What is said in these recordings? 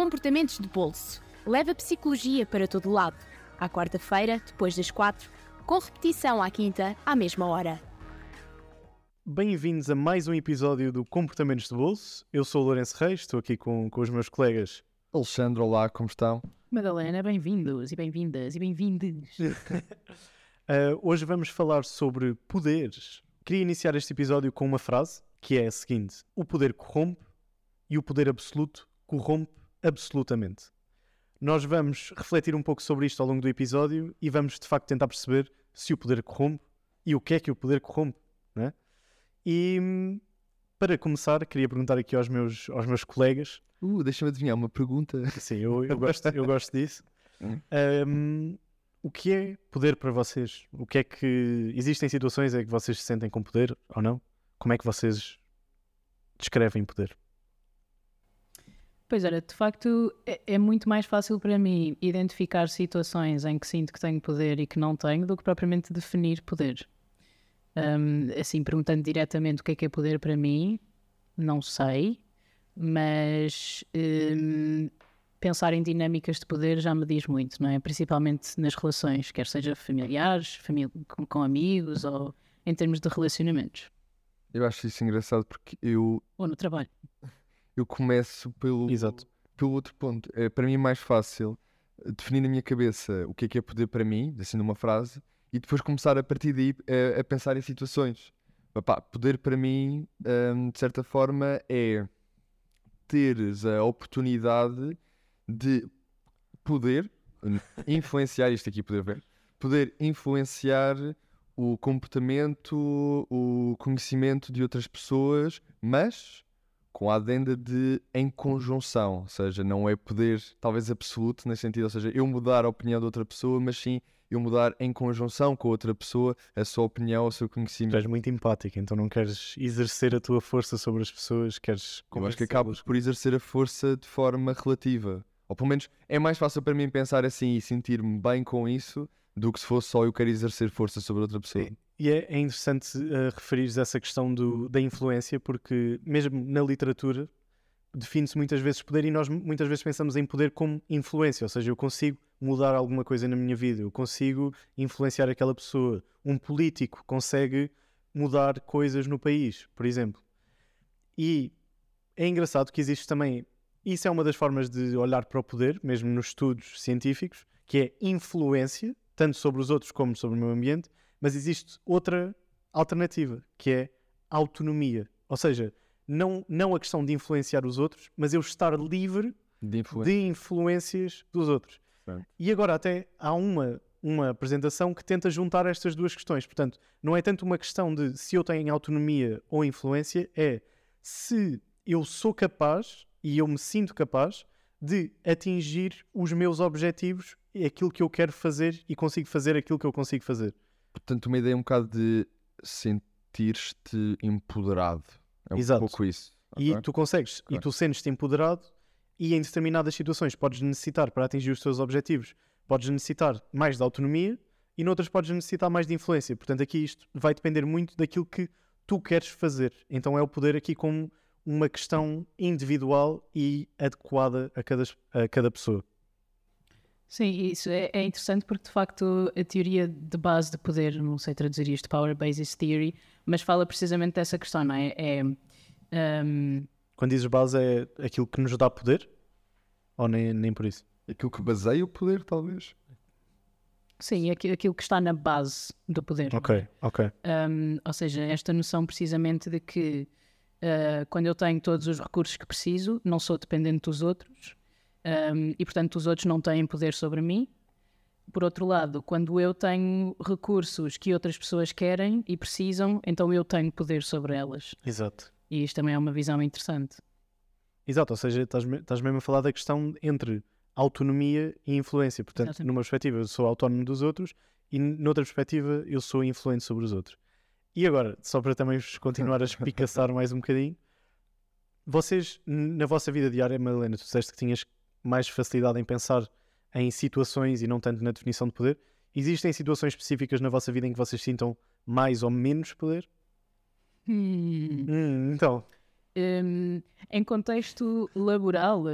Comportamentos de bolso. Leva psicologia para todo lado. À quarta-feira, depois das quatro, com repetição à quinta, à mesma hora. Bem-vindos a mais um episódio do Comportamentos de Bolso. Eu sou o Lourenço Reis, estou aqui com, com os meus colegas. Alexandre, olá, como estão? Madalena, bem-vindos e bem-vindas e bem-vindes. Uh, hoje vamos falar sobre poderes. Queria iniciar este episódio com uma frase que é a seguinte: O poder corrompe e o poder absoluto corrompe absolutamente. Nós vamos refletir um pouco sobre isto ao longo do episódio e vamos de facto tentar perceber se o poder corrompe e o que é que o poder corrompe. Né? E para começar, queria perguntar aqui aos meus, aos meus colegas. Uh, deixa-me adivinhar uma pergunta. Sim, eu, eu, gosto, eu gosto disso. Um, o que é poder para vocês? O que é que. Existem situações em que vocês se sentem com poder ou não? Como é que vocês descrevem poder? Pois olha, de facto é, é, muito mais fácil para mim identificar situações em que sinto que tenho poder e que não tenho do que propriamente definir poder. Um, assim, perguntando diretamente o que é que é poder para mim, não sei, mas um, pensar em dinâmicas de poder já me diz muito, não é? Principalmente nas relações, quer seja familiares, família, com, com amigos ou em termos de relacionamentos. Eu acho isso engraçado porque eu. Ou no trabalho eu começo pelo, Exato. pelo outro ponto. É, para mim é mais fácil definir na minha cabeça o que é que é poder para mim, assim numa frase, e depois começar a partir daí a, a pensar em situações. Epá, poder para mim, hum, de certa forma, é teres a oportunidade de poder influenciar, isto aqui poder ver, poder influenciar o comportamento, o conhecimento de outras pessoas, mas com a adenda de em conjunção, ou seja, não é poder talvez absoluto nesse sentido, ou seja, eu mudar a opinião de outra pessoa, mas sim eu mudar em conjunção com outra pessoa a sua opinião, o seu conhecimento. Tu és muito empático, então não queres exercer a tua força sobre as pessoas, queres. Eu acho que acabas por exercer a força de forma relativa. Ou pelo menos é mais fácil para mim pensar assim e sentir-me bem com isso do que se fosse só eu quero exercer força sobre outra pessoa. E é, é interessante uh, referir essa questão do, da influência, porque mesmo na literatura define-se muitas vezes poder e nós muitas vezes pensamos em poder como influência, ou seja, eu consigo mudar alguma coisa na minha vida, eu consigo influenciar aquela pessoa. Um político consegue mudar coisas no país, por exemplo. E é engraçado que existe também, isso é uma das formas de olhar para o poder, mesmo nos estudos científicos, que é influência, tanto sobre os outros como sobre o meio ambiente, mas existe outra alternativa, que é autonomia. Ou seja, não, não a questão de influenciar os outros, mas eu estar livre de, de influências dos outros. E agora até há uma, uma apresentação que tenta juntar estas duas questões. Portanto, não é tanto uma questão de se eu tenho autonomia ou influência, é se eu sou capaz e eu me sinto capaz de atingir os meus objetivos, aquilo que eu quero fazer e consigo fazer aquilo que eu consigo fazer. Portanto, uma ideia um bocado de sentir-te empoderado. É um Exato. pouco isso. E okay? tu consegues, okay. e tu sentes-te empoderado, e em determinadas situações podes necessitar para atingir os teus objetivos, podes necessitar mais de autonomia e noutras podes necessitar mais de influência. Portanto, aqui isto vai depender muito daquilo que tu queres fazer. Então é o poder aqui como uma questão individual e adequada a cada, a cada pessoa. Sim, isso é, é, interessante porque de facto a teoria de base de poder, não sei traduzir isto, Power Basis Theory, mas fala precisamente dessa questão, não é? é um... Quando dizes base é aquilo que nos dá poder? Ou nem, nem por isso? Aquilo que baseia o poder, talvez. Sim, aquilo que está na base do poder. Ok, ok. Um, ou seja, esta noção precisamente de que uh, quando eu tenho todos os recursos que preciso, não sou dependente dos outros, um, e portanto os outros não têm poder sobre mim. Por outro lado, quando eu tenho recursos que outras pessoas querem e precisam, então eu tenho poder sobre elas. Exato. E isto também é uma visão interessante. Exato, ou seja, estás, estás mesmo a falar da questão entre autonomia e influência. Portanto, Exatamente. numa perspectiva eu sou autónomo dos outros e noutra perspectiva eu sou influente sobre os outros. E agora, só para também continuar a espicaçar mais um bocadinho, vocês, na vossa vida diária, Madalena, tu disseste que tinhas mais facilidade em pensar em situações e não tanto na definição de poder. Existem situações específicas na vossa vida em que vocês sintam mais ou menos poder? Hum. Hum, então. Um, em contexto laboral,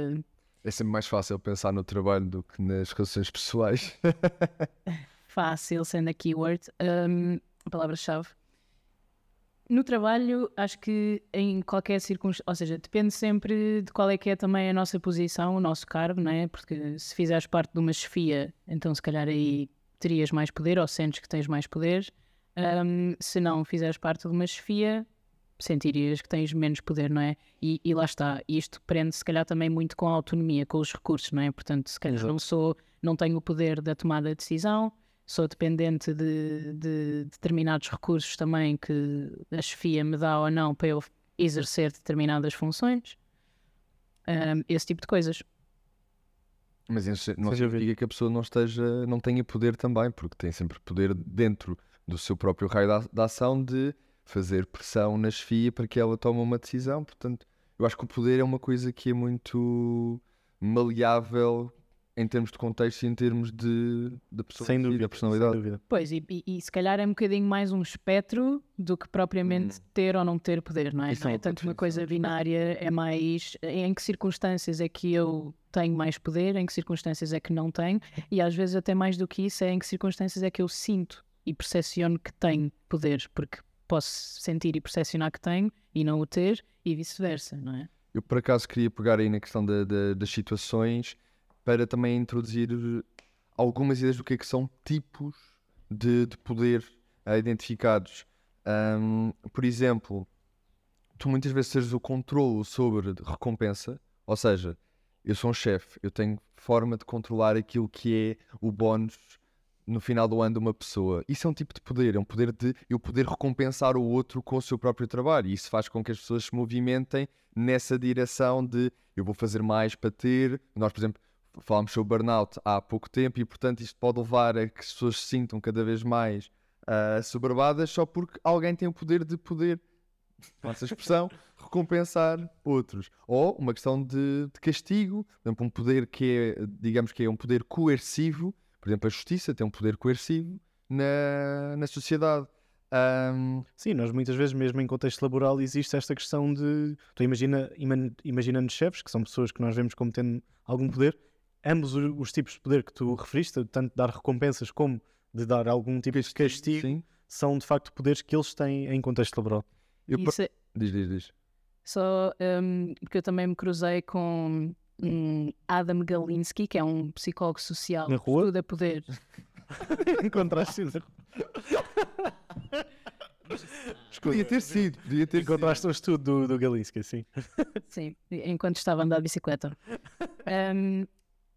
É sempre mais fácil pensar no trabalho do que nas relações pessoais. Fácil, sendo a keyword, hum, a palavra-chave. No trabalho, acho que em qualquer circunstância, ou seja, depende sempre de qual é que é também a nossa posição, o nosso cargo, não é? Porque se fizeres parte de uma chefia, então se calhar aí terias mais poder ou sentes que tens mais poder. Um, se não fizeres parte de uma chefia, sentirias que tens menos poder, não é? E, e lá está, isto prende se calhar também muito com a autonomia, com os recursos, não é? Portanto, se calhar Exato. não sou, não tenho o poder da tomada de decisão, sou dependente de, de determinados recursos também que a chefia me dá ou não para eu exercer determinadas funções. Um, esse tipo de coisas. Mas isso não significa que a pessoa não esteja, não tenha poder também, porque tem sempre poder dentro do seu próprio raio da, da ação de fazer pressão na chefia para que ela tome uma decisão. Portanto, eu acho que o poder é uma coisa que é muito maleável em termos de contexto e em termos de, de pessoa Sem e dúvida. da personalidade. Sem dúvida. Pois, e, e- e se calhar é um bocadinho mais um espectro do que propriamente ter ou não ter poder, não é? Isso Não é é uma tanto uma coisa binária, é mais em que circunstâncias é que eu tenho mais poder, em que circunstâncias é que não tenho, e às vezes até mais do que isso é em que circunstâncias é que eu sinto e percepciono que tenho poder, porque posso sentir e percepcionar que tenho e não o ter, e vice-versa, não é? Eu por acaso queria pegar aí na questão da- da- das situações para também introduzir algumas ideias do que é que são tipos de, de poder ah, identificados. Ahm, por exemplo, tu muitas vezes teres o controle sobre recompensa, ou seja, eu sou um chefe, eu tenho forma de controlar aquilo que é o bónus no final do ano de uma pessoa. Isso é um tipo de poder, é um poder de eu poder recompensar o outro com o seu próprio trabalho. E isso faz com que as pessoas se movimentem nessa direção de eu vou fazer mais para ter. Nós, por exemplo, falámos sobre burnout há pouco tempo e, portanto, isto pode levar a que as pessoas se sintam cada vez mais ah, soberbadas só porque alguém tem o poder de poder, com essa expressão, recompensar outros. Ou uma questão de, de castigo, por exemplo, um poder que é, digamos que é um poder coercivo, por exemplo, a justiça tem um poder coercivo na, na sociedade. Ahm, Sim, nós muitas vezes, mesmo em contexto laboral, existe esta questão de. Tu imagina, ima- imaginando chefes, que são pessoas que nós vemos como tendo algum poder, ambos os tipos de poder que tu referiste, tanto dar recompensas como de dar algum tipo de castigo, sim. são de facto poderes que eles têm em contexto laboral. Eu, é- Diz, diz, diz. Só um, porque eu também me cruzei com um Adam Galinsky, que é um psicólogo social Na que rua? estuda poder. Encontraste, Podia ter sido, podia ter sido. encontraste um estudo do, do Galinsky, sim. Sim, enquanto estava a andar de bicicleta. Um,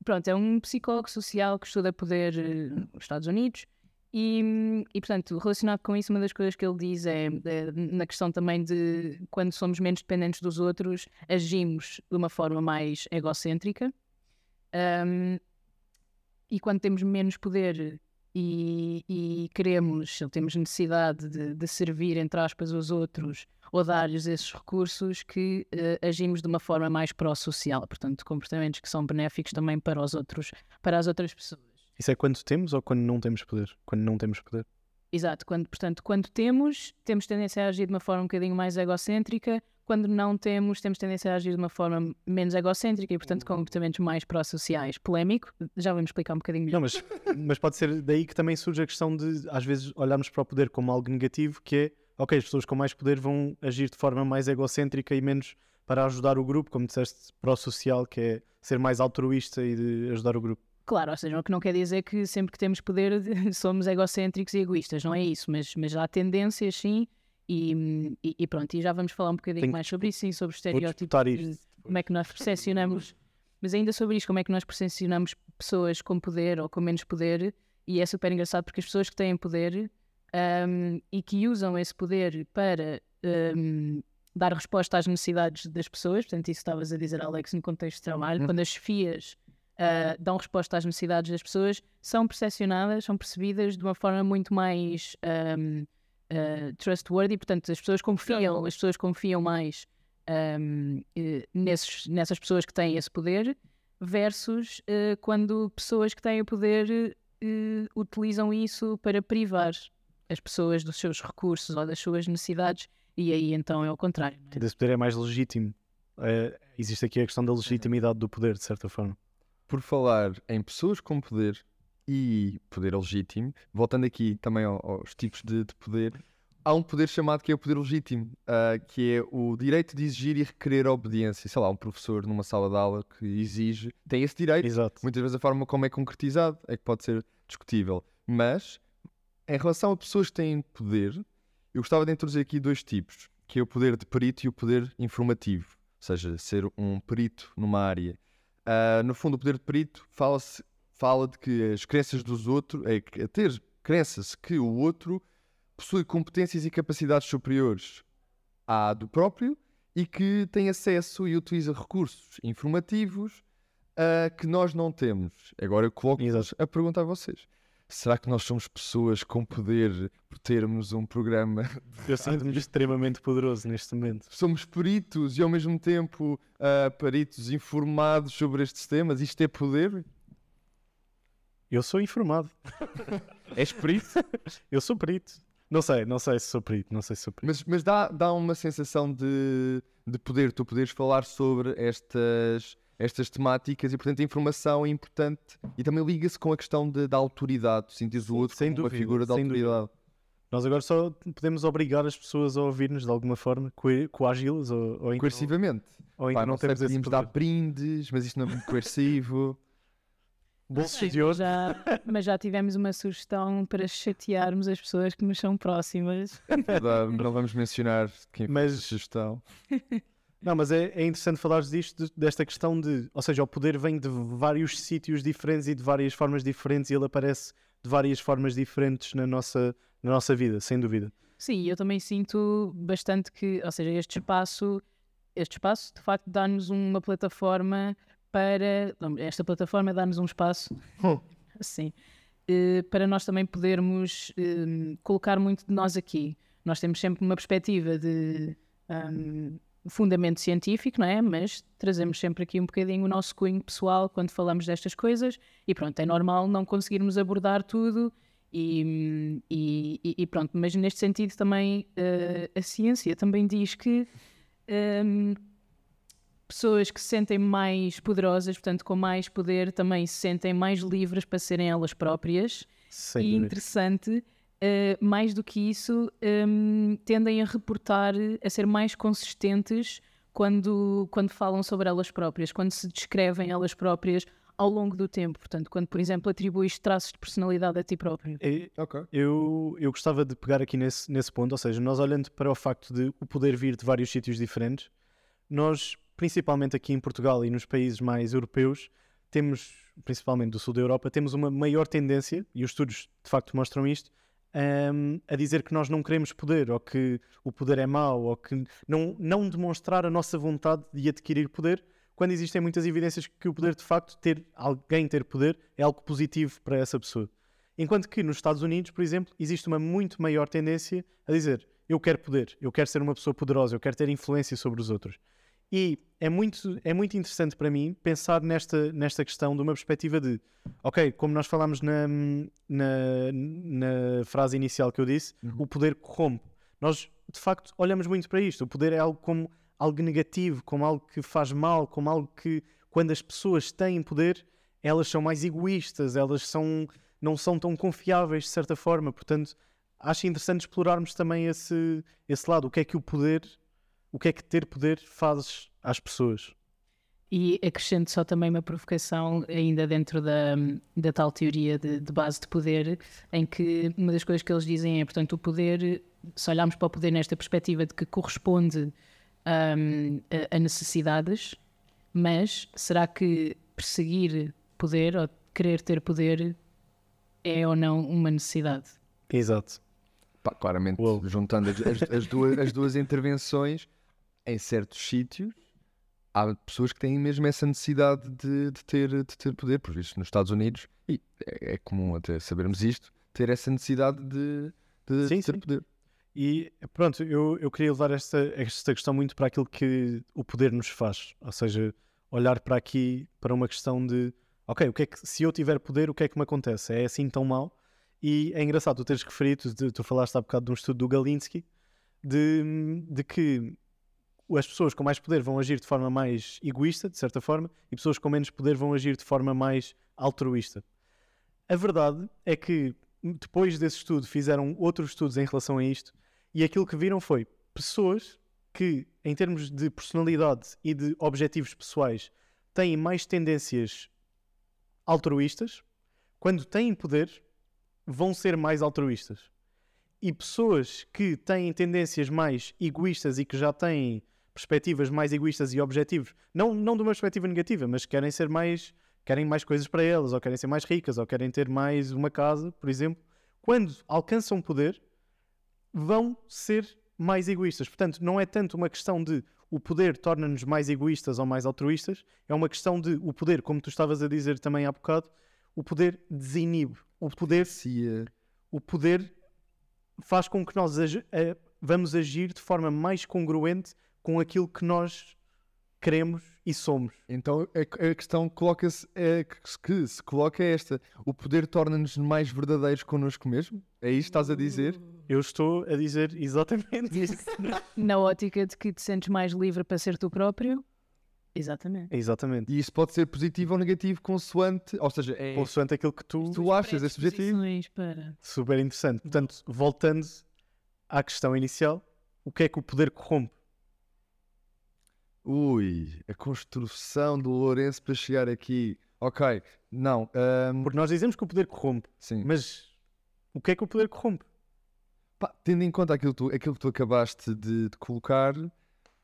pronto, é um psicólogo social que estuda poder eh, nos Estados Unidos e, e, portanto, relacionado com isso, uma das coisas que ele diz é, é, na questão também de quando somos menos dependentes dos outros, agimos de uma forma mais egocêntrica Um, e quando temos menos poder e, e queremos, temos necessidade de, de servir, entre aspas, os outros ou dar-lhes esses recursos que eh, agimos de uma forma mais pró-social, portanto, comportamentos que são benéficos também para os outros, para as outras pessoas. Isso é quando temos ou quando não temos poder? Quando não temos poder. Exato, quando, portanto, quando temos, temos tendência a agir de uma forma um bocadinho mais egocêntrica, quando não temos, temos tendência a agir de uma forma menos egocêntrica e, portanto, com comportamentos mais pró-sociais. Polémico, já vamos explicar um bocadinho melhor. Não, mas, mas pode ser daí que também surge a questão de, às vezes, olharmos para o poder como algo negativo, que é, ok, as pessoas com mais poder vão agir de forma mais egocêntrica e menos para ajudar o grupo, como disseste, pró-social, que é ser mais altruísta e de ajudar o grupo. Claro, ou seja, o que não quer dizer que sempre que temos poder somos egocêntricos e egoístas, não é isso, mas, mas há tendências sim, e, e, e pronto, e já vamos falar um bocadinho Tenho- mais sobre isso, sim, sobre estereótipos, como é que nós percepcionamos, mas ainda sobre isto, como é que nós percepcionamos pessoas com poder ou com menos poder, e é super engraçado porque as pessoas que têm poder ahm, e que usam esse poder para ahm, dar resposta às necessidades das pessoas, portanto, isso estavas a dizer, Alex, no contexto de trabalho, Uhum. quando as chefias ah, dão resposta às necessidades das pessoas, são percepcionadas, são percebidas de uma forma muito mais ahm, ah, trustworthy, portanto, as pessoas confiam, as pessoas confiam mais ahm, eh, nesses, nessas pessoas que têm esse poder, versus eh, quando pessoas que têm o poder eh, utilizam isso para privar as pessoas dos seus recursos ou das suas necessidades, e aí então é o contrário. não é? Esse poder é mais legítimo É, existe aqui a questão da legitimidade do poder, de certa forma. Por falar em pessoas com poder e poder legítimo, voltando aqui também ao- aos tipos de, de poder, há um poder chamado que é o poder legítimo, ah, que é o direito de exigir e requerer obediência. Sei lá, um professor numa sala de aula que exige, tem esse direito. Exato. Muitas vezes a forma como é concretizado é que pode ser discutível. Mas, em relação a pessoas que têm poder, eu gostava de introduzir aqui dois tipos, que é o poder de perito e o poder informativo. Ou seja, ser um perito numa área. Ah, no fundo, o poder de perito fala-se fala de que as crenças dos outros, é que- é ter crenças que o outro possui competências e capacidades superiores à do próprio e que tem acesso e utiliza recursos informativos ah, que nós não temos. Agora eu coloco Exato. a pergunta a vocês. Será que nós somos pessoas com poder por termos um programa? Eu sinto-me extremamente poderoso neste momento. Somos peritos e ao mesmo tempo ah, peritos informados sobre estes temas? Isto é poder? Eu sou informado. És perito? Eu sou perito. Não sei, não sei se sou perito, não sei se sou perito. Mas, mas dá, dá uma sensação de, de poder, tu poderes falar sobre estas, estas temáticas e, portanto, a informação é importante e também liga-se com a questão de- da autoridade, tu sentires o outro sem como uma dúvida, figura de autoridade. Nós agora só podemos obrigar as pessoas a ouvir-nos de alguma forma, coe- coagi-las ou, ou Coercivamente. ou Pá, então não não temos esse podíamos poder. dar brindes, mas isto não é muito coercivo. Bolsos de ouro. já, mas já tivemos uma sugestão para chatearmos as pessoas que nos são próximas. Não vamos mencionar quem Mas- fez a sugestão. Não, mas é, é interessante falar disto, de- desta questão de, ou seja, o poder vem de vários sítios diferentes e de várias formas diferentes e ele aparece de várias formas diferentes na nossa, na nossa vida, sem dúvida. Sim, eu também sinto bastante que, ou seja, este espaço, este espaço de facto dá-nos uma plataforma para, esta plataforma dá-nos um espaço, sim, eh, para nós também podermos eh, colocar muito de nós aqui. Nós temos sempre uma perspectiva de ahm, fundamento científico, não é? Mas trazemos sempre aqui um bocadinho o nosso cunho pessoal quando falamos destas coisas e pronto, é normal não conseguirmos abordar tudo e, e- e- pronto, mas neste sentido também eh, a ciência também diz que ehm, pessoas que se sentem mais poderosas, portanto com mais poder, também se sentem mais livres para serem elas próprias Sem e dúvida. interessante, eh, mais do que isso, hum, tendem a reportar, a ser mais consistentes quando, quando falam sobre elas próprias, quando se descrevem elas próprias ao longo do tempo. Portanto, quando, por exemplo, atribuis traços de personalidade a ti próprio. É- Ok. Eu, eu gostava de pegar aqui nesse, nesse ponto, ou seja, nós olhando para o facto de o poder vir de vários sítios diferentes, nós, principalmente aqui em Portugal e nos países mais europeus, temos, principalmente do sul da Europa, temos uma maior tendência, e os estudos de facto mostram isto, hum, a dizer que nós não queremos poder, ou que o poder é mau, ou que não, não demonstrar a nossa vontade de adquirir poder, quando existem muitas evidências que o poder de facto, ter alguém ter poder, é algo positivo para essa pessoa. Enquanto que nos Estados Unidos, por exemplo, existe uma muito maior tendência a dizer eu quero poder, eu quero ser uma pessoa poderosa, eu quero ter influência sobre os outros. E é muito, é muito interessante para mim pensar nesta, nesta questão de uma perspectiva de, ok, como nós falámos na, na, na frase inicial que eu disse, o poder corrompe. Nós, de facto, olhamos muito para isto. O poder é algo como algo negativo, como algo que faz mal, como algo que, quando as pessoas têm poder, elas são mais egoístas, elas são, não são tão confiáveis de certa forma. Portanto, acho interessante explorarmos também esse, esse lado. O que é que o poder, o que é que ter poder faz às pessoas? E acrescento só também uma provocação, ainda dentro da, da tal teoria de, de base de poder, em que uma das coisas que eles dizem é, portanto, o poder, se olharmos para o poder nesta perspectiva de que corresponde hum, a, a necessidades, mas será que perseguir poder ou querer ter poder é ou não uma necessidade? Exato. Pá, claramente, Uou. juntando as, as- as duas, as duas intervenções, em certos sítios, há pessoas que têm mesmo essa necessidade de, de ter, de ter poder, por isso nos Estados Unidos, e é, é comum até sabermos isto, ter essa necessidade de, de- Sim, ter sim. poder. E pronto, eu, eu queria levar esta, esta questão muito para aquilo que o poder nos faz. Ou seja, olhar para aqui para uma questão de ok, o que é que, se eu tiver poder, o que é que me acontece? É assim tão mau? E é engraçado tu teres referido, tu, tu falaste há bocado de um estudo do Galinsky, de, de que as pessoas com mais poder vão agir de forma mais egoísta, de certa forma, e pessoas com menos poder vão agir de forma mais altruísta. A verdade é que depois desse estudo fizeram outros estudos em relação a isto e aquilo que viram foi pessoas que, em termos de personalidade e de objetivos pessoais, têm mais tendências altruístas, quando têm poder, vão ser mais altruístas. E pessoas que têm tendências mais egoístas e que já têm perspectivas mais egoístas e objetivos, não, não de uma perspectiva negativa, mas querem ser mais, querem mais coisas para elas, ou querem ser mais ricas, ou querem ter mais uma casa, por exemplo, quando alcançam poder, vão ser mais egoístas. Portanto, não é tanto uma questão de o poder torna-nos mais egoístas ou mais altruístas, é uma questão de o poder, como tu estavas a dizer também há bocado, o poder desinibe. O poder, o poder faz com que nós eh, vamos agir de forma mais congruente com aquilo que nós queremos e somos. Então a, a questão coloca-se é que, que se coloca é esta: o poder torna-nos mais verdadeiros connosco mesmo? É isto que estás a dizer? Eu estou a dizer exatamente isso. Na ótica de que te sentes mais livre para ser tu próprio. Exatamente. exatamente. E isso pode ser positivo ou negativo, consoante, ou seja, é, Consoante aquilo que tu. tu achas é subjetivo. Para... Super interessante. Portanto, voltando à questão inicial, o que é que o poder corrompe? Ui, a construção do Lourenço para chegar aqui. Ok, não, ahm, Porque nós dizemos que o poder corrompe, sim. mas o que é que o poder corrompe? Pá, tendo em conta aquilo, que tu- aquilo que tu acabaste de, de colocar,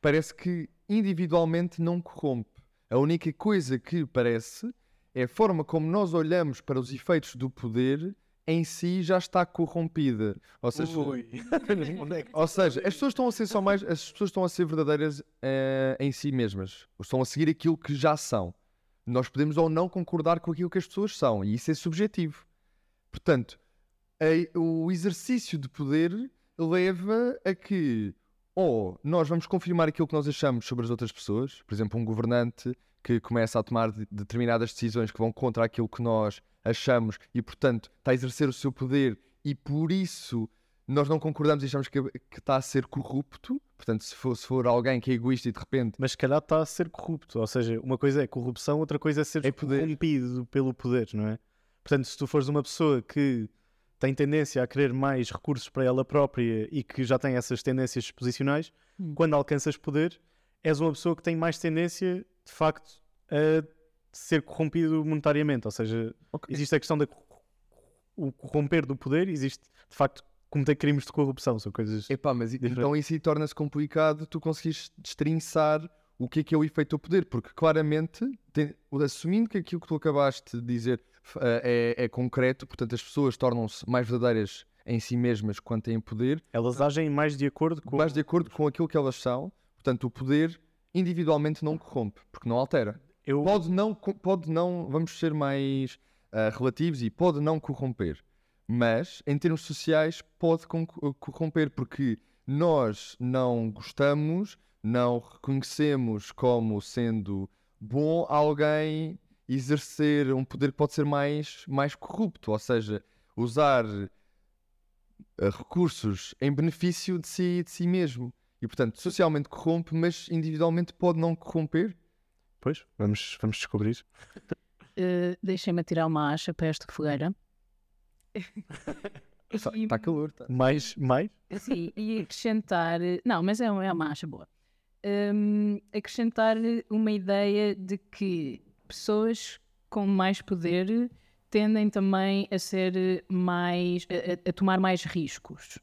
parece que individualmente não corrompe. A única coisa que parece é a forma como nós olhamos para os efeitos do poder em si já está corrompida. Ou seja, é ou seja, as pessoas estão a ser só mais, as pessoas estão a ser verdadeiras eh, em si mesmas. Estão a seguir aquilo que já são. Nós podemos ou não concordar com aquilo que as pessoas são, e isso é subjetivo. Portanto, a- o exercício de poder leva a que ou nós vamos confirmar aquilo que nós achamos sobre as outras pessoas, por exemplo, um governante que começa a tomar de- determinadas decisões que vão contra aquilo que nós achamos e, portanto, está a exercer o seu poder e por isso nós não concordamos e achamos que, que está a ser corrupto. Portanto, se for, se for alguém que é egoísta e de repente Mas se calhar está a ser corrupto. Ou seja, uma coisa é corrupção, outra coisa é ser É corrompido pelo poder, não é? Portanto, se tu fores uma pessoa que tem tendência a querer mais recursos para ela própria e que já tem essas tendências disposicionais, Hum. quando alcanças poder, és uma pessoa que tem mais tendência, de facto, a ser corrompido monetariamente. Ou seja, existe a questão da cor- o corromper do poder, existe, de facto, cometer crimes de corrupção. São coisas. Epá, mas i- Diferente. então isso torna-se complicado tu conseguires destrinçar o que é que é o efeito do poder, porque claramente, tem- assumindo que aquilo que tu acabaste de dizer eh, é, é concreto, portanto as pessoas tornam-se mais verdadeiras em si mesmas quando têm poder, Elas agem mais de acordo com. mais de acordo com aquilo que elas são, portanto o poder individualmente não corrompe, porque não altera. Eu, Pode não, pode não, vamos ser mais ah, relativos e pode não corromper, mas em termos sociais pode con- corromper porque nós não gostamos, não reconhecemos como sendo bom alguém exercer um poder que pode ser mais, mais corrupto, ou seja, usar ah, recursos em benefício de si, de si mesmo. E portanto, socialmente corrompe, mas individualmente pode não corromper. Pois, vamos, vamos descobrir. Uh, Deixem-me tirar uma acha para esta fogueira. Está E- tá calor, tá? Mais, mais? Sim, e acrescentar. Não, mas é, é uma acha boa. Hum, acrescentar uma ideia de que pessoas com mais poder tendem também a ser mais. a, a- a tomar mais riscos.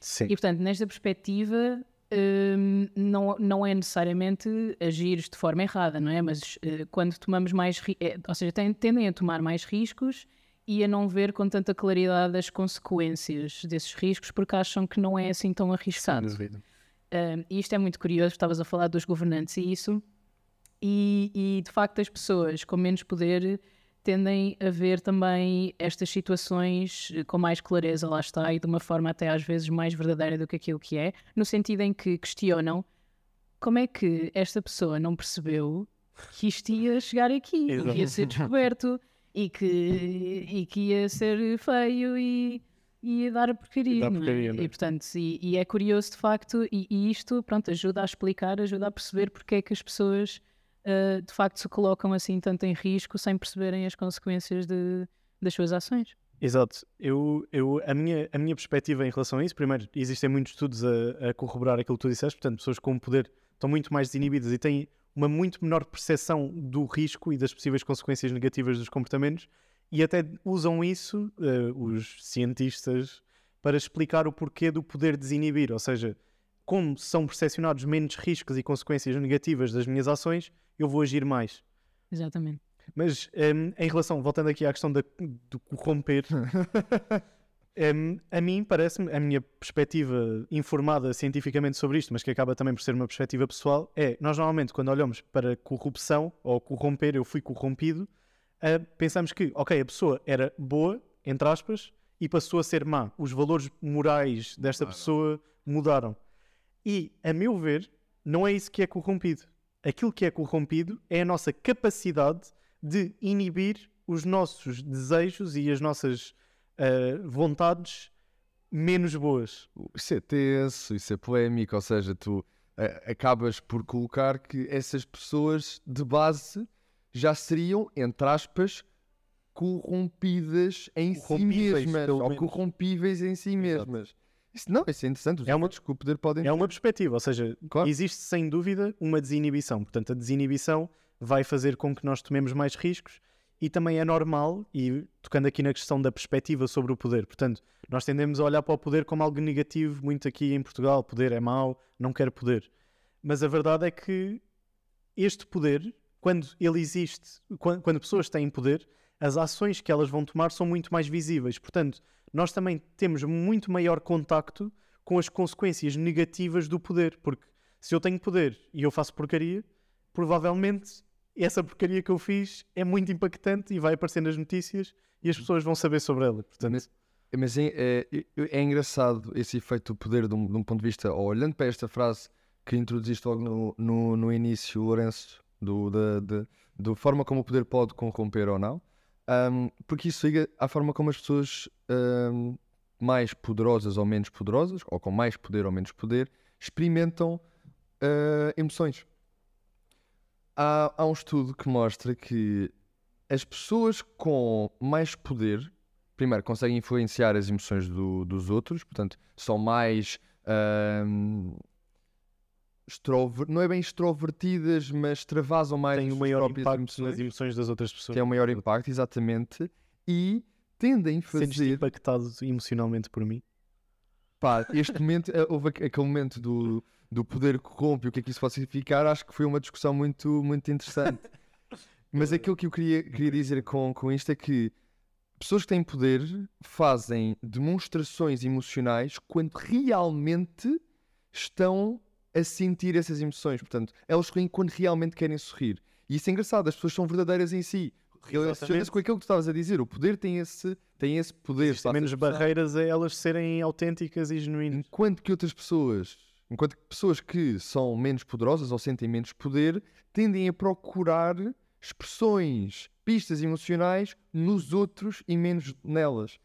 Sim. E portanto, nesta perspectiva, hum, não, não é necessariamente agir de forma errada, não é? Mas eh, quando tomamos mais. eh, ou seja, ten- tendem a tomar mais riscos e a não ver com tanta claridade as consequências desses riscos porque acham que não é assim tão arriscado. Um, e isto é muito curioso, estavas a falar dos governantes e isso, e, e, de facto as pessoas com menos poder tendem a ver também estas situações eh, com mais clareza, lá está, e de uma forma até às vezes mais verdadeira do que aquilo que é, no sentido em que questionam como é que esta pessoa não percebeu que isto ia chegar aqui, Exato. e ia ser descoberto, e que, e que ia ser feio e e a dar a porcaria. dar não é? porcaria, não é? E portanto, e, e é curioso de facto, e, e isto pronto, ajuda a explicar, ajuda a perceber porque é que as pessoas ah, de facto se colocam assim tanto em risco sem perceberem as consequências de, das suas ações. Exato. Eu, eu, a, minha, a minha perspectiva em relação a isso, primeiro, existem muitos estudos a, a corroborar aquilo que tu disseste, portanto, pessoas com poder estão muito mais desinibidas e têm uma muito menor percepção do risco e das possíveis consequências negativas dos comportamentos e até usam isso, eh, os cientistas, para explicar o porquê do poder desinibir, ou seja, como são percepcionados menos riscos e consequências negativas das minhas ações, eu vou agir mais. Exatamente. Mas em, em relação, voltando aqui à questão da, do corromper, em, a mim parece-me, a minha perspectiva informada cientificamente sobre isto, mas que acaba também por ser uma perspectiva pessoal, é nós normalmente quando olhamos para corrupção ou corromper, eu fui corrompido, ah, pensamos que, ok, a pessoa era boa, entre aspas, e passou a ser má. Os valores morais desta Mudaram. pessoa mudaram. E, a meu ver, não é isso que é corrompido. Aquilo que é corrompido é a nossa capacidade de inibir os nossos desejos e as nossas ah, vontades menos boas. Isso é tenso, isso é polémico, ou seja, tu eh, acabas por colocar que essas pessoas de base já seriam, entre aspas, corrompidas em si mesmas, ou corrompíveis em si Exato. Isso, não, isso é interessante, É uma- efeitos que o poder podem É uma perspectiva, ou seja, Claro. existe sem dúvida uma desinibição. Portanto, a desinibição vai fazer com que nós tomemos mais riscos e também é normal, e tocando aqui na questão da perspectiva sobre o poder, portanto, nós tendemos a olhar para o poder como algo negativo, muito aqui em Portugal, poder é mau, não quero poder. Mas a verdade é que este poder, quando ele existe, quan- quando, pessoas têm poder, as ações que elas vão tomar são muito mais visíveis. Portanto, nós também temos muito maior contacto com as consequências negativas do poder, porque se eu tenho poder e eu faço porcaria, provavelmente essa porcaria que eu fiz é muito impactante e vai aparecer nas notícias e as pessoas vão saber sobre ela. Portanto, Mas- Mas é, é, é engraçado esse efeito do poder de um, de um ponto de vista, olhando para esta frase que introduziste logo no, no, no início, Lourenço, do, da, da, da forma como o poder pode corromper ou não, ahm, porque isso liga à forma como as pessoas ahm, mais poderosas ou menos poderosas, ou com mais poder ou menos poder, experimentam ah, emoções. Há, há um estudo que mostra que as pessoas com mais poder primeiro, conseguem influenciar as emoções do- dos outros, portanto, são mais. ahm, extrover- não é bem extrovertidas, mas extravasam mais tem as um suas maior impacto emoções, nas emoções das outras pessoas. tem um maior impacto, exatamente, e tendem a Sentes-te fazer. impactado emocionalmente por mim? Pá, este momento, eh, houve aqu- aquele momento do, do poder corrompe, o que é que isso pode significar, acho que foi uma discussão muito, muito interessante. Mas aquilo que eu queria, queria dizer com, com isto é que pessoas que têm poder fazem demonstrações emocionais quando realmente estão a sentir essas emoções. Portanto, elas sorriem quando realmente querem sorrir. E isso é engraçado, as pessoas são verdadeiras em si. Relaciona-se Exatamente. com aquilo que tu estavas a dizer. O poder tem esse, tem esse poder. Passa menos barreiras a elas serem autênticas e genuínas. Enquanto que outras pessoas, enquanto que pessoas que são menos poderosas ou sentem menos poder, tendem a procurar expressões, pistas emocionais nos outros e menos nelas.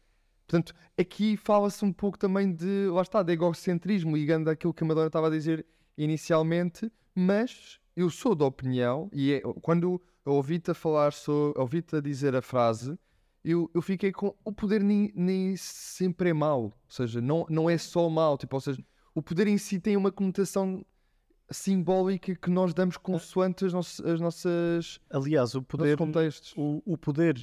Portanto, aqui fala-se um pouco também de, lá está, de egocentrismo, ligando àquilo que a Madonna estava a dizer inicialmente, mas eu sou da opinião, e é- quando ouvi-te a falar, sobre, ouvi-te a dizer a frase, eu, eu fiquei com o poder nem, nem sempre é mau, ou seja, não, não é só mau, tipo, ou seja, o poder em si tem uma conotação simbólica que nós damos consoante as, nossas, as nossas Aliás, o poder, contextos. o, o poder,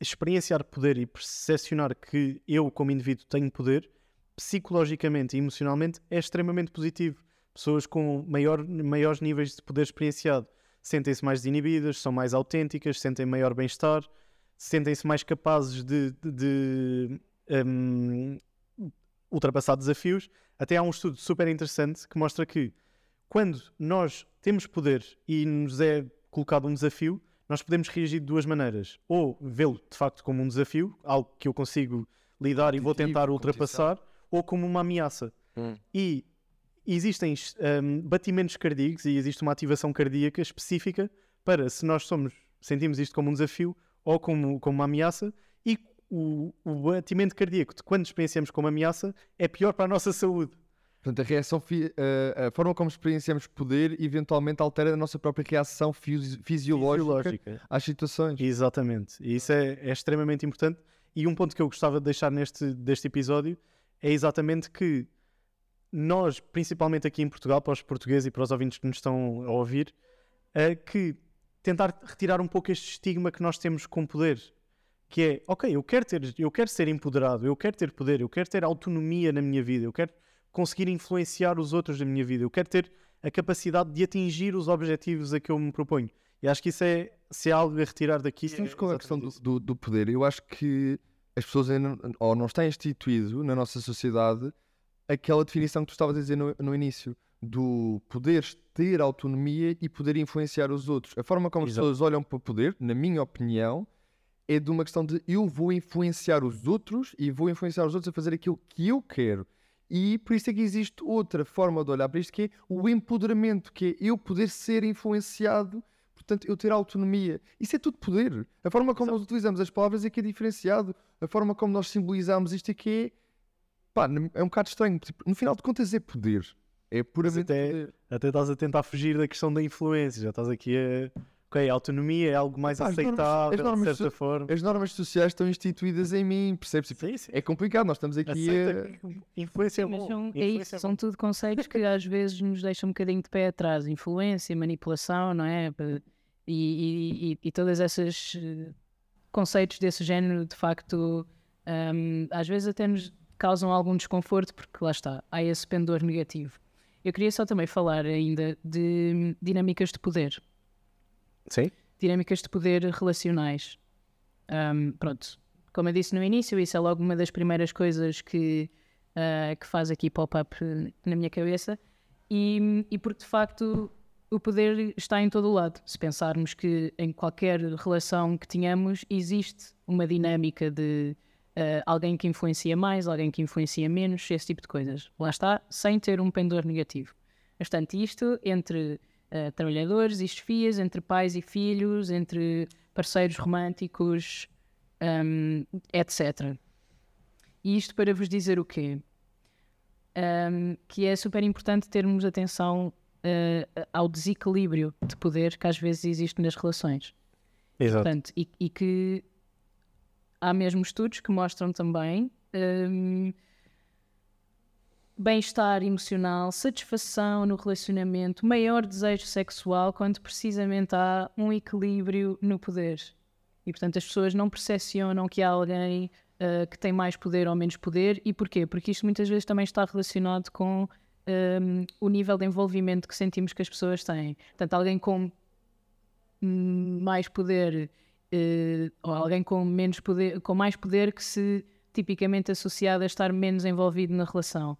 experienciar poder e percepcionar que eu, como indivíduo, tenho poder, psicologicamente e emocionalmente, é extremamente positivo. Pessoas com maior, maiores níveis de poder experienciado sentem-se mais inibidas, são mais autênticas, sentem maior bem-estar, sentem-se mais capazes de, de- de, hum, ultrapassar desafios. Até há um estudo super interessante que mostra que quando nós temos poder e nos é colocado um desafio, nós podemos reagir de duas maneiras. Ou vê-lo de facto como um desafio, algo que eu consigo lidar e vou tentar ultrapassar, ou como uma ameaça. Hum. E existem hum, batimentos cardíacos e existe uma ativação cardíaca específica para se nós somos, sentimos isto como um desafio ou como, como uma ameaça. E o, o batimento cardíaco de quando experienciamos como ameaça é pior para a nossa saúde. Portanto, a reação, fi- a, a forma como experienciamos poder eventualmente altera a nossa própria reação fisi- fisiológica, Fisiológica. às situações. Exatamente. E isso é, é extremamente importante. E um ponto que eu gostava de deixar neste deste episódio é exatamente que nós, principalmente aqui em Portugal, para os portugueses e para os ouvintes que nos estão a ouvir, é que tentar retirar um pouco este estigma que nós temos com poder. Que é, ok, eu quero, ter, eu quero ser empoderado, eu quero ter poder, eu quero ter autonomia na minha vida, eu quero conseguir influenciar os outros na minha vida, eu quero ter a capacidade de atingir os objetivos a que eu me proponho. E acho que isso é, se é algo a retirar daqui. Estamos é com a questão do, do, do poder. Eu acho que as pessoas ainda não- ou não está instituído na nossa sociedade aquela definição que tu estavas a dizer no, no início do poderes ter autonomia e poder influenciar os outros. A forma como as Exato. pessoas olham para o poder, na minha opinião, é de uma questão de eu vou influenciar os outros e vou influenciar os outros a fazer aquilo que eu quero. E por isso é que existe outra forma de olhar para isto que é o empoderamento, que é eu poder ser influenciado, portanto, eu ter autonomia. Isso é tudo poder. A forma como nós utilizamos as palavras é que é diferenciado. A forma como nós simbolizamos isto é que é. Pá, é um bocado estranho. Tipo, no final de contas é poder. É puramente até- poder. Até estás a tentar fugir da questão da influência, já estás aqui a. Ok, a autonomia é algo mais Pá, as normas- aceitável, as normas de certa forma. As normas sociais estão instituídas em mim, percebes? Tipo, Sim, sim. É complicado, nós estamos aqui Aceita a. influência é bom. são, é isso, é são tudo conceitos que às vezes nos deixam um bocadinho de pé atrás. Influência, manipulação, não é? E, e, e, e todas essas eh, conceitos desse género, de facto, hum, às vezes até nos causam algum desconforto, porque lá está, há esse pendor negativo. Eu queria só também falar ainda de dinâmicas de poder Sim? dinâmicas de poder relacionais. Ahm, pronto, como eu disse no início, isso é logo uma das primeiras coisas que, ah, que faz aqui pop-up na minha cabeça, e, e porque de facto o poder está em todo o lado. Se pensarmos que em qualquer relação que tenhamos existe uma dinâmica de ah, alguém que influencia mais, alguém que influencia menos, esse tipo de coisas. Lá está, sem ter um pendor negativo. Bastante isto entre uh, trabalhadores e chefias, entre pais e filhos, entre parceiros românticos, um, etc. E isto para vos dizer o quê? Um, que é super importante termos atenção uh, ao desequilíbrio de poder que às vezes existe nas relações. Exato. Portanto, e, e que há mesmo estudos que mostram também hum, bem-estar emocional, satisfação no relacionamento, maior desejo sexual quando precisamente há um equilíbrio no poder. E portanto as pessoas não percepcionam que há alguém uh, que tem mais poder ou menos poder. E porquê? Porque isto muitas vezes também está relacionado com hum, o nível de envolvimento que sentimos que as pessoas têm. Portanto, alguém com hum, mais poder eh, ou alguém com menos poder, com mais poder que se tipicamente associado a estar menos envolvido na relação.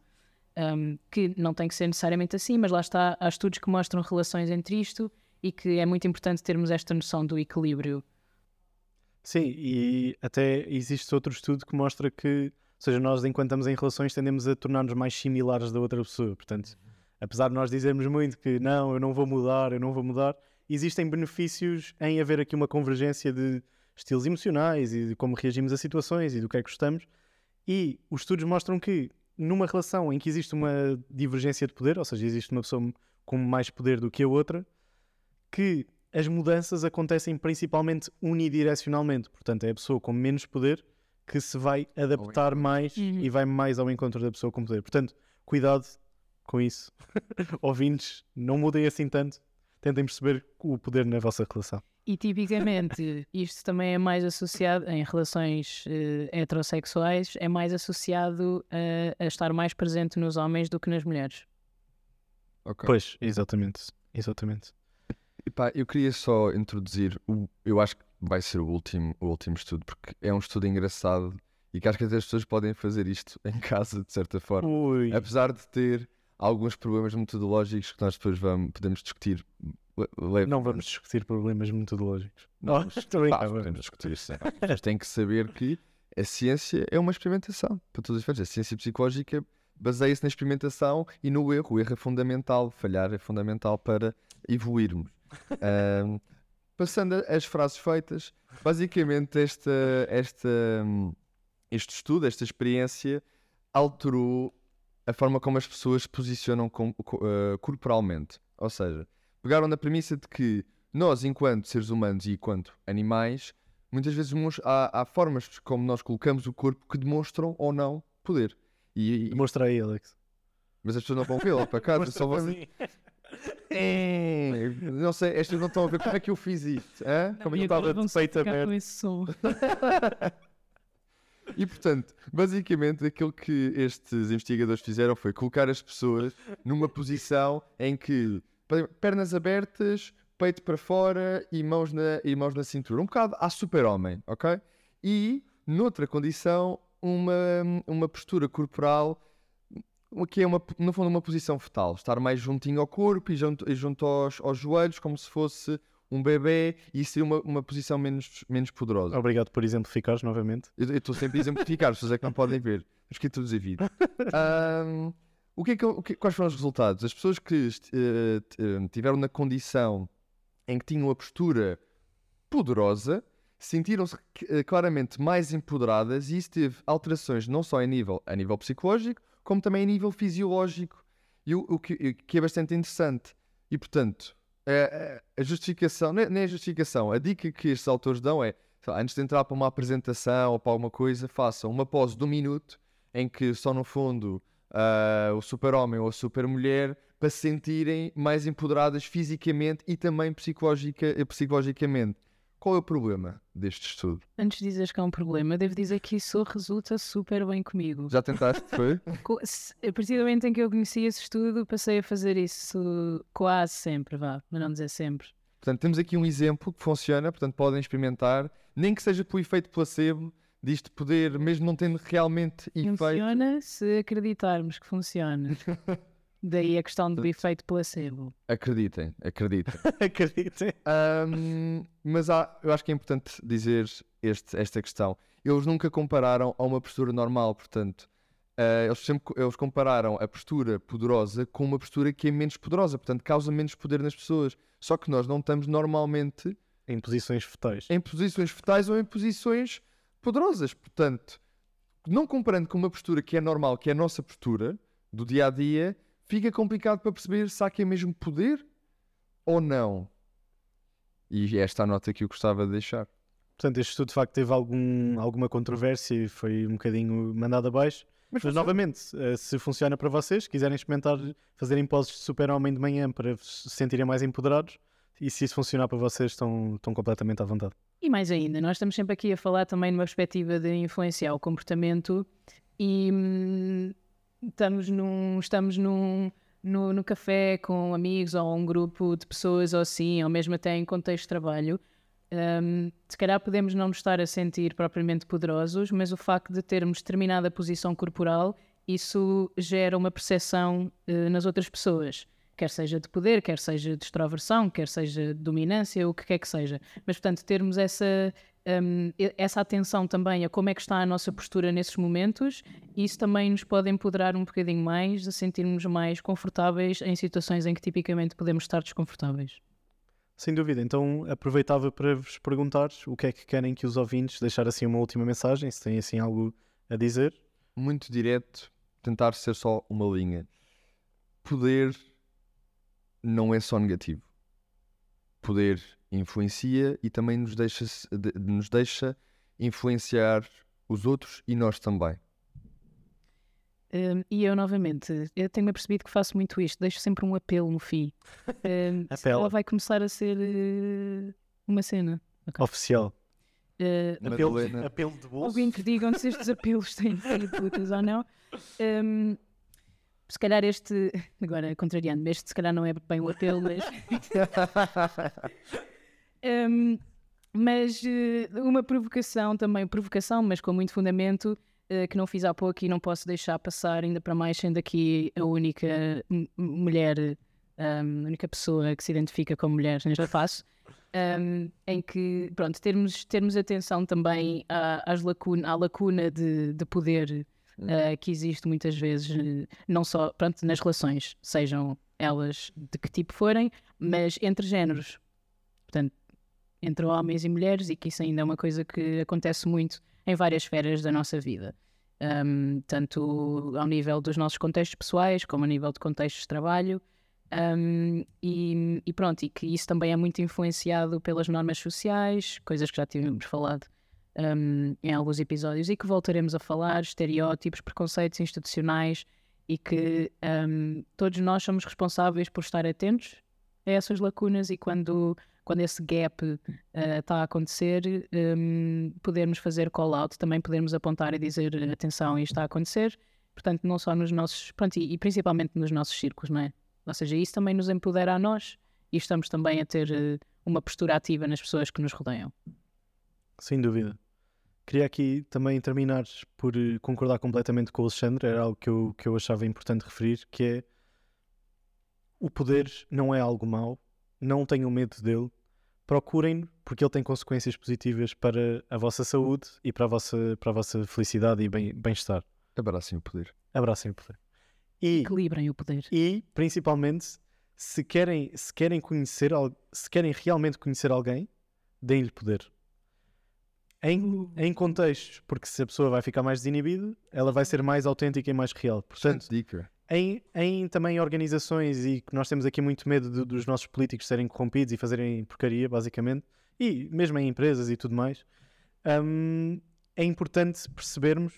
Um, que não tem que ser necessariamente assim, mas lá está, há estudos que mostram relações entre isto e que é muito importante termos esta noção do equilíbrio. Sim, e até existe outro estudo que mostra que, ou seja, nós enquanto estamos em relações tendemos a tornar-nos mais similares da outra pessoa. Portanto, apesar de nós dizermos muito que não, eu não vou mudar, eu não vou mudar, existem benefícios em haver aqui uma convergência de estilos emocionais e de como reagimos a situações e do que é que gostamos. E os estudos mostram que numa relação em que existe uma divergência de poder, ou seja, existe uma pessoa com mais poder do que a outra, que as mudanças acontecem principalmente unidirecionalmente. Portanto, é a pessoa com menos poder que se vai adaptar mais Uhum. e vai mais ao encontro da pessoa com poder. Portanto, cuidado com isso. Ouvintes, não mudem assim tanto. Tentem perceber o poder na vossa relação. E tipicamente isto também é mais associado em relações eh, heterossexuais, é mais associado a, a estar mais presente nos homens do que nas mulheres. Ok. Pois, exatamente. Exatamente. Epá, eu queria só introduzir, o, eu acho que vai ser o último, o último estudo, porque é um estudo engraçado e que acho que até as pessoas podem fazer isto em casa, de certa forma. Ui. Apesar de ter alguns problemas metodológicos que nós depois vamos, podemos discutir. le-. Não vamos discutir problemas metodológicos. Pá, brincar, podemos discutir isso. sim. Mas tem que saber que a ciência é uma experimentação, para todos os efeitos. A ciência psicológica baseia-se na experimentação e no erro. O erro é fundamental, falhar é fundamental para evoluirmos. Ahm, passando as frases feitas, basicamente esta, esta, hum, este estudo, esta experiência, alterou a forma como as pessoas se posicionam com- co- eh, corporalmente. Ou seja, pegaram na premissa de que nós, enquanto seres humanos e enquanto animais, muitas vezes há, há formas como nós colocamos o corpo que demonstram ou não poder. E, e- Demonstra aí, Alex. mas as pessoas não vão vê-lo para casa, só vão É, Não sei, estas não estão a ver como é que eu fiz isto. hã? Como é que eu estava de peito aberto. E portanto, basicamente aquilo que estes investigadores fizeram foi colocar as pessoas numa posição em que pe- pernas abertas, peito para fora e mãos na, e mãos na cintura. Um bocado à super-homem, ok? E, noutra condição, uma, uma postura corporal que é, uma, no fundo, uma posição fetal. Estar mais juntinho ao corpo e junto, e junto aos, aos joelhos, como se fosse um bebê, e isso seria uma, uma posição menos, menos poderosa. Obrigado por exemplificares novamente. Eu estou sempre a exemplificar, as pessoas é que não podem ver. Mas que traduzir vídeo. Ahm, o que é que, o que- quais foram os resultados? As pessoas que eh, eh, tiveram na condição em que tinham a postura poderosa sentiram-se eh, claramente mais empoderadas e isso teve alterações não só a nível, a nível psicológico, como também a nível fisiológico. E o, o que, o que é bastante interessante. E portanto, a, a- a justificação, é, nem a justificação, a dica que estes autores dão é antes de entrar para uma apresentação ou para alguma coisa, façam uma pose de um minuto em que só no fundo ah, o super-homem ou a super-mulher para se sentirem mais empoderadas fisicamente e também psicologica, psicologicamente. Qual é o problema deste estudo? Antes de dizeres que é um problema, devo dizer que isso resulta super bem comigo. Já tentaste, foi? A partir do momento em que eu conheci esse estudo, passei a fazer isso quase sempre, vá, mas não dizer sempre. Portanto, temos aqui um exemplo que funciona, portanto, podem experimentar, nem que seja pelo efeito placebo, disto poder, mesmo não tendo realmente efeito. Funciona se acreditarmos que funciona. Daí a questão do efeito placebo. Acreditem, acreditem. Acreditem. Ahm, mas há- eu acho que é importante dizer este- esta questão. Eles nunca compararam a uma postura normal, portanto, ah, eles sempre eles compararam a postura poderosa com uma postura que é menos poderosa, portanto, causa menos poder nas pessoas. Só que nós não estamos normalmente Em posições fetais. em posições fetais ou em posições poderosas. Portanto, não comparando com uma postura que é normal, que é a nossa postura do dia a dia, fica complicado para perceber se há aqui mesmo poder ou não. E esta é a nota que eu gostava de deixar. Portanto, este estudo de facto teve algum, alguma controvérsia e foi um bocadinho mandado abaixo. Mas, funciona. novamente, eh, se funciona para vocês, quiserem experimentar fazerem poses de super-homem de manhã para se sentirem mais empoderados, e se isso funcionar para vocês, estão, estão completamente à vontade. E mais ainda, nós estamos sempre aqui a falar também numa perspectiva de influenciar o comportamento e hum, estamos, num, estamos num, no, no café com amigos ou um grupo de pessoas ou assim, ou mesmo até em contexto de trabalho. hum, se calhar podemos não nos estar a sentir propriamente poderosos, mas o facto de termos determinada posição corporal, isso gera uma percepção eh, nas outras pessoas. Quer seja de poder, quer seja de extroversão, quer seja de dominância, o que quer que seja. Mas, portanto, termos essa, e- essa atenção também a como é que está a nossa postura nesses momentos, isso também nos pode empoderar um bocadinho mais, a sentirmos mais confortáveis em situações em que tipicamente podemos estar desconfortáveis. Sem dúvida. Então, aproveitava para vos perguntar o que é que querem que os ouvintes deixar assim uma última mensagem, se têm assim algo a dizer. Muito direto, tentar ser só uma linha. Poder não é só negativo. Poder influencia e também nos deixa, de- nos deixa influenciar os outros e nós também. Hum, e eu, novamente, eu tenho-me apercebido que faço muito isto, deixo sempre um apelo no fim. Apela. ela vai começar a ser eh, uma cena. Oficial. Eh, Apelo, apelo de bolso. Ouvintes, digam se estes apelos têm sido úteis ou não. Hum, se calhar este, agora contrariando-me, este se calhar não é bem um apelo, mas. Hum, mas eh, uma provocação também, provocação, mas com muito fundamento, eh, que não fiz há pouco e não posso deixar passar, ainda para mais, sendo aqui a única mulher, hum, a única pessoa que se identifica como mulher neste espaço um, em que, pronto, termos, termos atenção também à, às lacuna, à lacuna de, de poder uh, que existe muitas vezes, não só pronto, nas relações, sejam elas de que tipo forem, mas entre géneros. Portanto, entre homens e mulheres e que isso ainda é uma coisa que acontece muito em várias esferas da nossa vida. Um, tanto ao nível dos nossos contextos pessoais, como a nível de contextos de trabalho. Um, e, e, pronto, e que isso também é muito influenciado pelas normas sociais, coisas que já tínhamos falado um, em alguns episódios e que voltaremos a falar, estereótipos, preconceitos institucionais e que todos nós somos responsáveis por estar atentos a essas lacunas e quando, quando esse gap uh, está a acontecer, um, podermos fazer call-out, também podermos apontar e dizer atenção, isto está a acontecer, portanto, não só nos nossos, pronto, e, e principalmente nos nossos círculos, não é? Ou seja, isso também nos empodera a nós e estamos também a ter uh, uma postura ativa nas pessoas que nos rodeiam. Sem dúvida. Queria aqui também terminar por eh, concordar completamente com o Alexandre, era algo que eu, que eu achava importante referir, que é o poder não é algo mau, não tenham medo dele, procurem-no porque ele tem consequências positivas para a vossa saúde e para a vossa, para a vossa felicidade e bem-estar. Abracem o poder. Abracem o poder. E, Equilibrem o poder. E, principalmente, se querem, se querem conhecer, se querem realmente conhecer alguém, deem-lhe poder em, em contextos, porque se a pessoa vai ficar mais desinibida, ela vai ser mais autêntica e mais real. Portanto, dica. Em, em também organizações e que nós temos aqui muito medo de, dos nossos políticos serem corrompidos e fazerem porcaria, basicamente, e mesmo em empresas e tudo mais, hum, é importante percebermos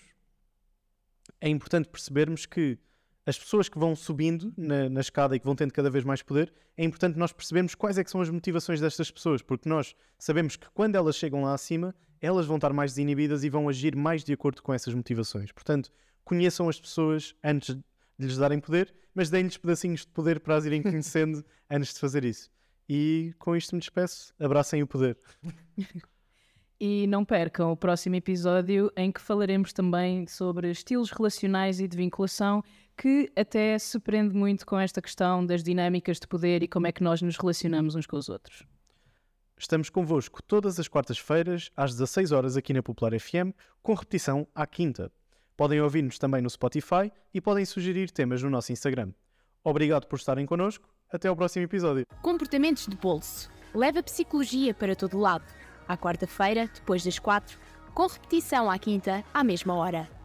é importante percebermos que as pessoas que vão subindo na, na, escada e que vão tendo cada vez mais poder, é importante nós percebermos quais é são as motivações destas pessoas, porque nós sabemos que quando elas chegam lá acima, elas vão estar mais desinibidas e vão agir mais de acordo com essas motivações. Portanto, conheçam as pessoas antes de lhes darem poder, mas deem-lhes pedacinhos de poder para as irem conhecendo antes de fazer isso. E com isto me despeço. Abracem o poder. E não percam o próximo episódio em que falaremos também sobre estilos relacionais e de vinculação, que até se prende muito com esta questão das dinâmicas de poder e como é que nós nos relacionamos uns com os outros. Estamos convosco todas as quartas-feiras, às 16 horas aqui na Popular FM, com repetição à quinta. Podem ouvir-nos também no Spotify e podem sugerir temas no nosso Instagram. Obrigado por estarem connosco. Até ao próximo episódio. Comportamentos de bolso. Leva psicologia para todo lado. À quarta-feira, depois das quatro, com repetição à quinta, à mesma hora.